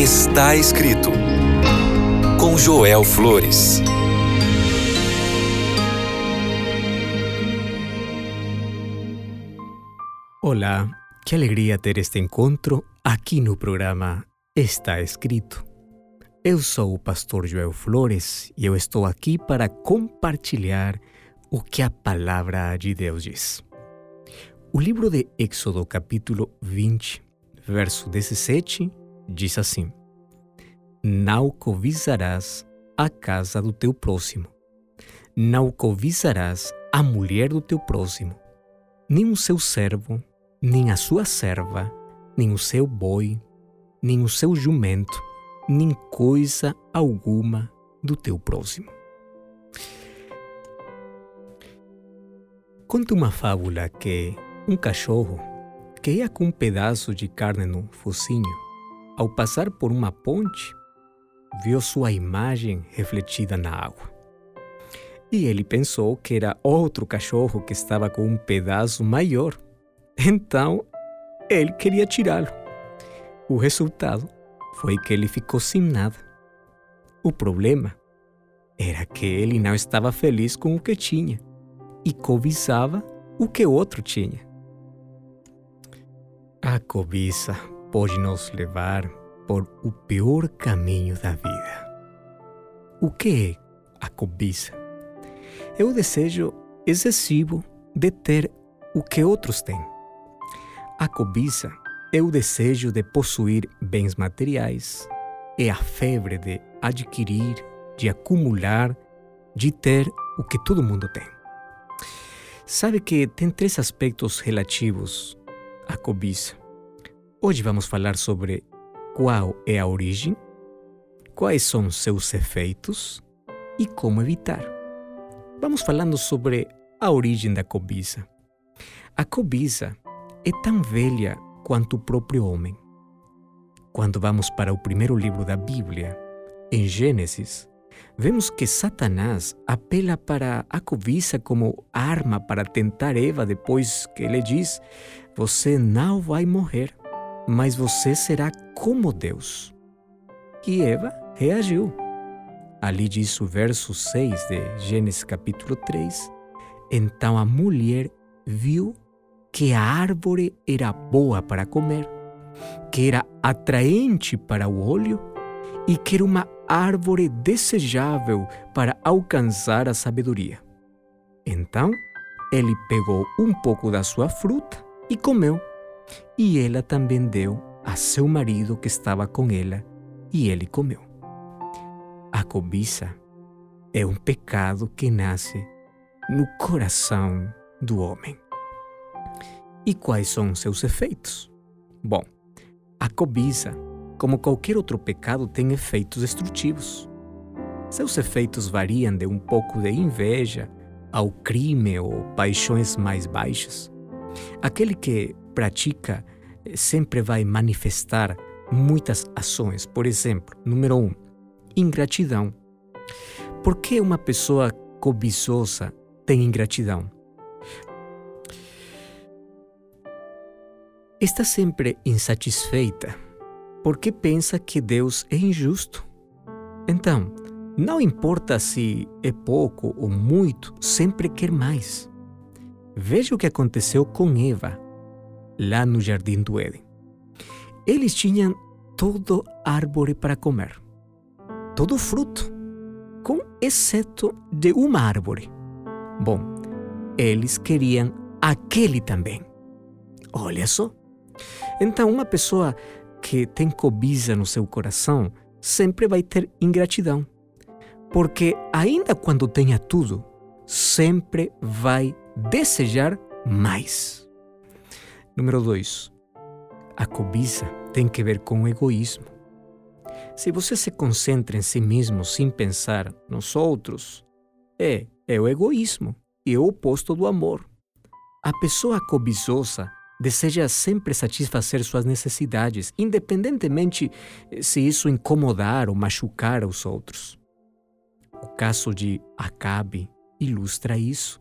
Está escrito com Joel Flores. Olá, que alegria ter este encontro aqui no programa Está Escrito. Eu sou o pastor Joel Flores e eu estou aqui para compartilhar o que a palavra de Deus diz. O livro de Êxodo, capítulo 20, verso 17, diz assim: Não cobiçarás a casa do teu próximo, não cobiçarás a mulher do teu próximo, nem o seu servo, nem a sua serva, nem o seu boi, nem o seu jumento, nem coisa alguma do teu próximo. Conta uma fábula que um cachorro que ia com um pedaço de carne no focinho, ao passar por uma ponte, viu sua imagem refletida na água. E ele pensou que era outro cachorro que estava com um pedaço maior. Então, ele queria tirá-lo. O resultado foi que ele ficou sem nada. O problema era que ele não estava feliz com o que tinha e cobiçava o que outro tinha. A cobiça pode nos levar por o pior caminho da vida. O que é a cobiça? É o desejo excessivo de ter o que outros têm. A cobiça é o desejo de possuir bens materiais, é a febre de adquirir, de acumular, de ter o que todo mundo tem. Sabe que tem três aspectos relativos à cobiça. Hoje vamos falar sobre qual é a origem, quais são seus efeitos e como evitar. Vamos falando sobre a origem da cobiça. A cobiça é tão velha quanto o próprio homem. Quando vamos para o primeiro livro da Bíblia, em Gênesis, vemos que Satanás apela para a cobiça como arma para tentar Eva depois que ele diz: Você não vai morrer, mas você será como Deus. E Eva reagiu. Ali diz o verso 6 de Gênesis capítulo 3. Então a mulher viu que a árvore era boa para comer, que era atraente para o olho e que era uma árvore desejável para alcançar a sabedoria. Então, ele pegou um pouco da sua fruta e comeu, e ela também deu a seu marido que estava com ela, e ele comeu. A cobiça é um pecado que nasce no coração do homem. E quais são seus efeitos? Bom, a cobiça, como qualquer outro pecado, tem efeitos destrutivos. Seus efeitos variam de um pouco de inveja ao crime ou paixões mais baixas. Aquele que pratica eh, sempre vai manifestar muitas ações. Por exemplo, número um, ingratidão. Por que uma pessoa cobiçosa tem ingratidão? está sempre insatisfeita porque pensa que Deus é injusto. Então, não importa se é pouco ou muito, sempre quer mais. Veja o que aconteceu com Eva, lá no jardim do Éden. Eles tinham todo árvore para comer, todo fruto, com exceto de uma árvore. Bom, eles queriam aquele também. Olha só. Então, uma pessoa que tem cobiça no seu coração sempre vai ter ingratidão. Porque, ainda quando tenha tudo, sempre vai desejar mais. Número 2. A cobiça tem que ver com o egoísmo. Se você se concentra em si mesmo sem pensar nos outros, é, é o egoísmo e é o oposto do amor. A pessoa cobiçosa deseja sempre satisfazer suas necessidades, independentemente eh, se isso incomodar ou machucar os outros. O caso de Acabe ilustra isso.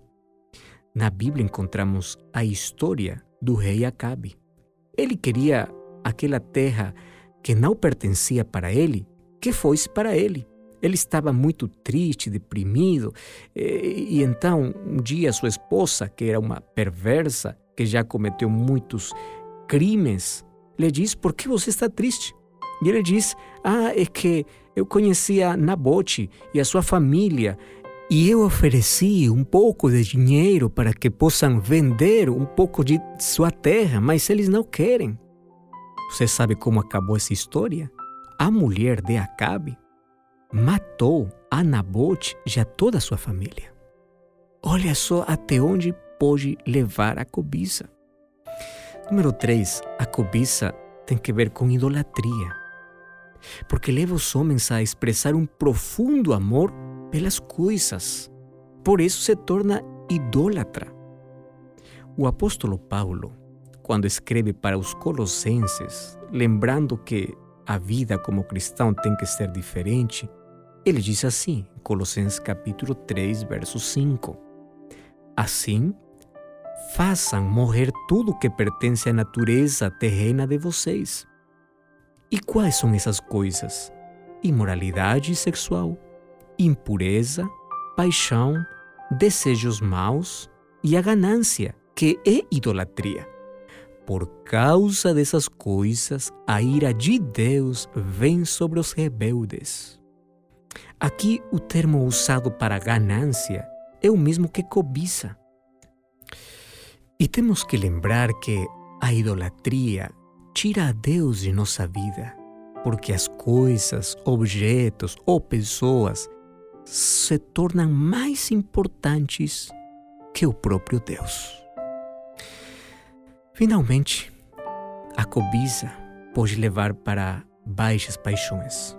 Na Bíblia encontramos a história do rei Acabe. Ele queria aquela terra que não pertencia para ele, que fosse para ele. Ele estava muito triste, deprimido, e, e então um dia sua esposa, que era uma perversa, que já cometeu muitos crimes, lhe diz: Por que você está triste? E ele diz: Ah, é que eu conhecia Nabote e a sua família e eu ofereci um pouco de dinheiro para que possam vender um pouco de sua terra, mas eles não querem. Você sabe como acabou essa história? A mulher de Acabe matou a Nabote e a toda a sua família. Olha só até onde pode levar a cobiça. Número 3. A cobiça tem que ver com idolatria, porque leva os homens a expressar um profundo amor pelas coisas. Por isso se torna idólatra. O apóstolo Paulo, quando escreve para os Colossenses, lembrando que a vida como cristão tem que ser diferente, ele diz assim, Colossenses capítulo 3, verso 5: Assim, façam morrer tudo que pertence à natureza terrena de vocês. E quais são essas coisas? Imoralidade sexual, impureza, paixão, desejos maus e a ganância, que é idolatria. Por causa dessas coisas, a ira de Deus vem sobre os rebeldes. Aqui, o termo usado para ganância é o mesmo que cobiça. E temos que lembrar que a idolatria tira a Deus de nossa vida, porque as coisas, objetos ou pessoas se tornam mais importantes que o próprio Deus. Finalmente, a cobiça pode levar para baixas paixões.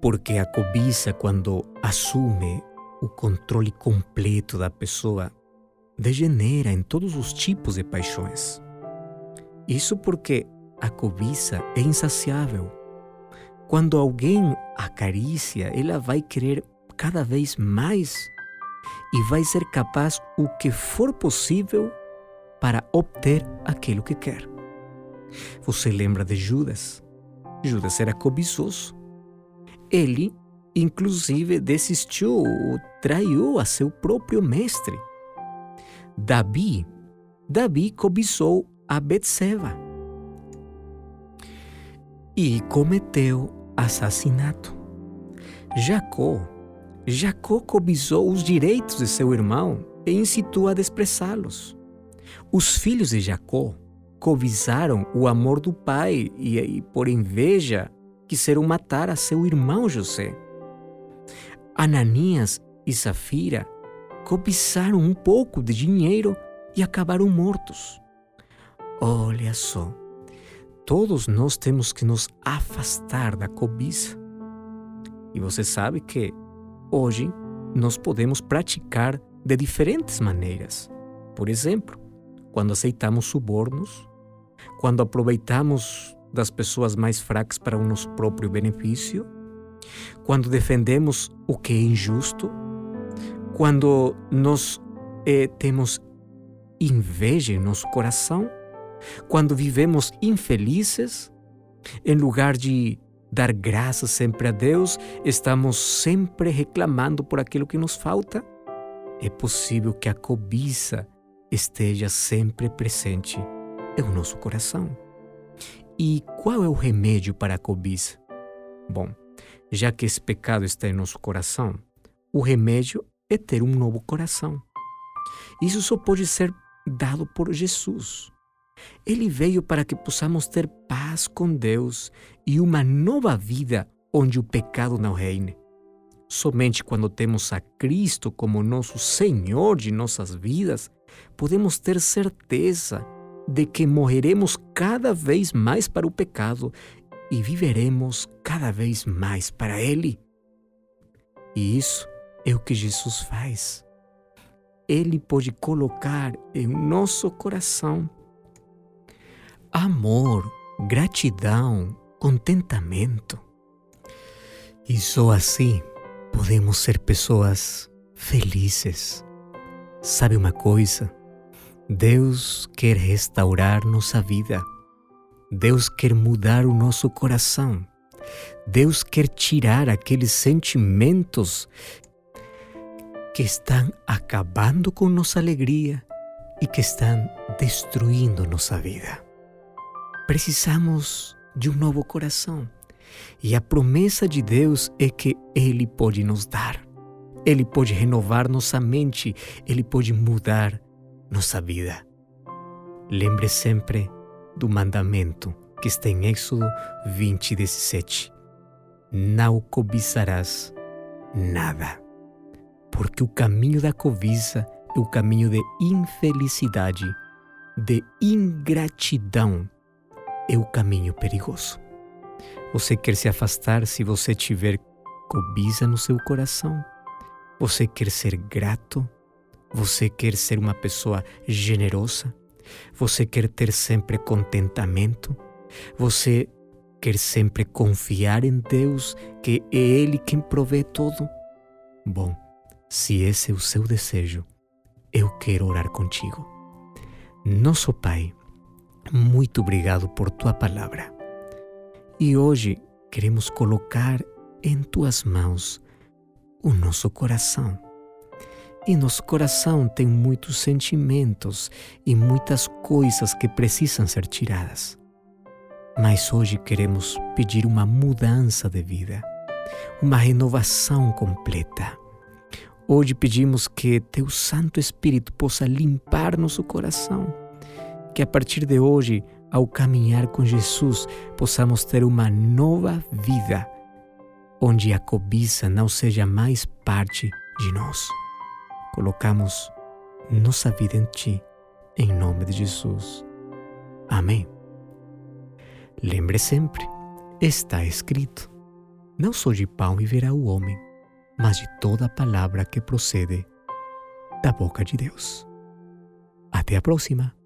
Porque a cobiça, quando assume o controle completo da pessoa, degenera em todos os tipos de paixões. Isso porque a cobiça é insaciável quando alguém acaricia, ela vai querer cada vez mais e vai ser capaz o que for possível para obter aquilo que quer. Você lembra de Judas? Judas era cobiçoso. Ele, inclusive, desistiu ou traiu a seu próprio mestre. Davi, Davi cobiçou a Betseba e cometeu assassinato. Jacó, Jacó cobiçou os direitos de seu irmão e incitou a desprezá-los. Os filhos de Jacó cobiçaram o amor do pai e, e, por inveja, quiseram matar a seu irmão José. Ananias e Safira cobiçaram um pouco de dinheiro e acabaram mortos. Olha só, todos nós temos que nos afastar da cobiça. E você sabe que hoje nós podemos praticar de diferentes maneiras. Por exemplo, quando aceitamos subornos, quando aproveitamos das pessoas mais fracas para o nosso próprio benefício, quando defendemos o que é injusto, quando nós eh, temos inveja em nosso coração, quando vivemos infelizes, em lugar de dar graças sempre a Deus, estamos sempre reclamando por aquilo que nos falta? É possível que a cobiça esteja sempre presente em nosso coração. E qual é o remédio para a cobiça? Bom, já que esse pecado está em nosso coração, o remédio é ter um novo coração. Isso só pode ser dado por Jesus. Ele veio para que possamos ter paz com Deus e uma nova vida onde o pecado não reine. Somente quando temos a Cristo como nosso Senhor de nossas vidas, podemos ter certeza de que morreremos cada vez mais para o pecado e viveremos cada vez mais para Ele. E isso é o que Jesus faz. Ele pode colocar em nosso coração amor, gratidão, contentamento. E só assim podemos ser pessoas felizes. Sabe uma coisa? Deus quer restaurar nossa vida. Deus quer mudar o nosso coração. Deus quer tirar aqueles sentimentos que estão acabando com nossa alegria e que estão destruindo nossa vida. Precisamos de um novo coração. E a promessa de Deus é que Ele pode nos dar. Ele pode renovar nossa mente, Ele pode mudar nossa vida. Lembre sempre do mandamento que está em Êxodo 20, 17. Não cobiçarás nada, porque o caminho da cobiça é o caminho de infelicidade, de ingratidão, é o caminho perigoso. Você quer se afastar se você tiver cobiça no seu coração? Você quer ser grato? Você quer ser uma pessoa generosa? Você quer ter sempre contentamento? Você quer sempre confiar em Deus, que é Ele quem provê tudo? Bom, se esse é o seu desejo, eu quero orar contigo. Nosso Pai, muito obrigado por tua palavra. E hoje queremos colocar em tuas mãos o nosso coração e nosso coração tem muitos sentimentos e muitas coisas que precisam ser tiradas. Mas hoje queremos pedir uma mudança de vida, uma renovação completa. Hoje pedimos que Teu Santo Espírito possa limpar nosso coração, que a partir de hoje, ao caminhar com Jesus, possamos ter uma nova vida, onde a cobiça não seja mais parte de nós colocamos nossa vida em Ti, em nome de Jesus. Amém. Lembre sempre, está escrito: Não só de pão viverá o homem, mas de toda palavra que procede da boca de Deus. Até a próxima!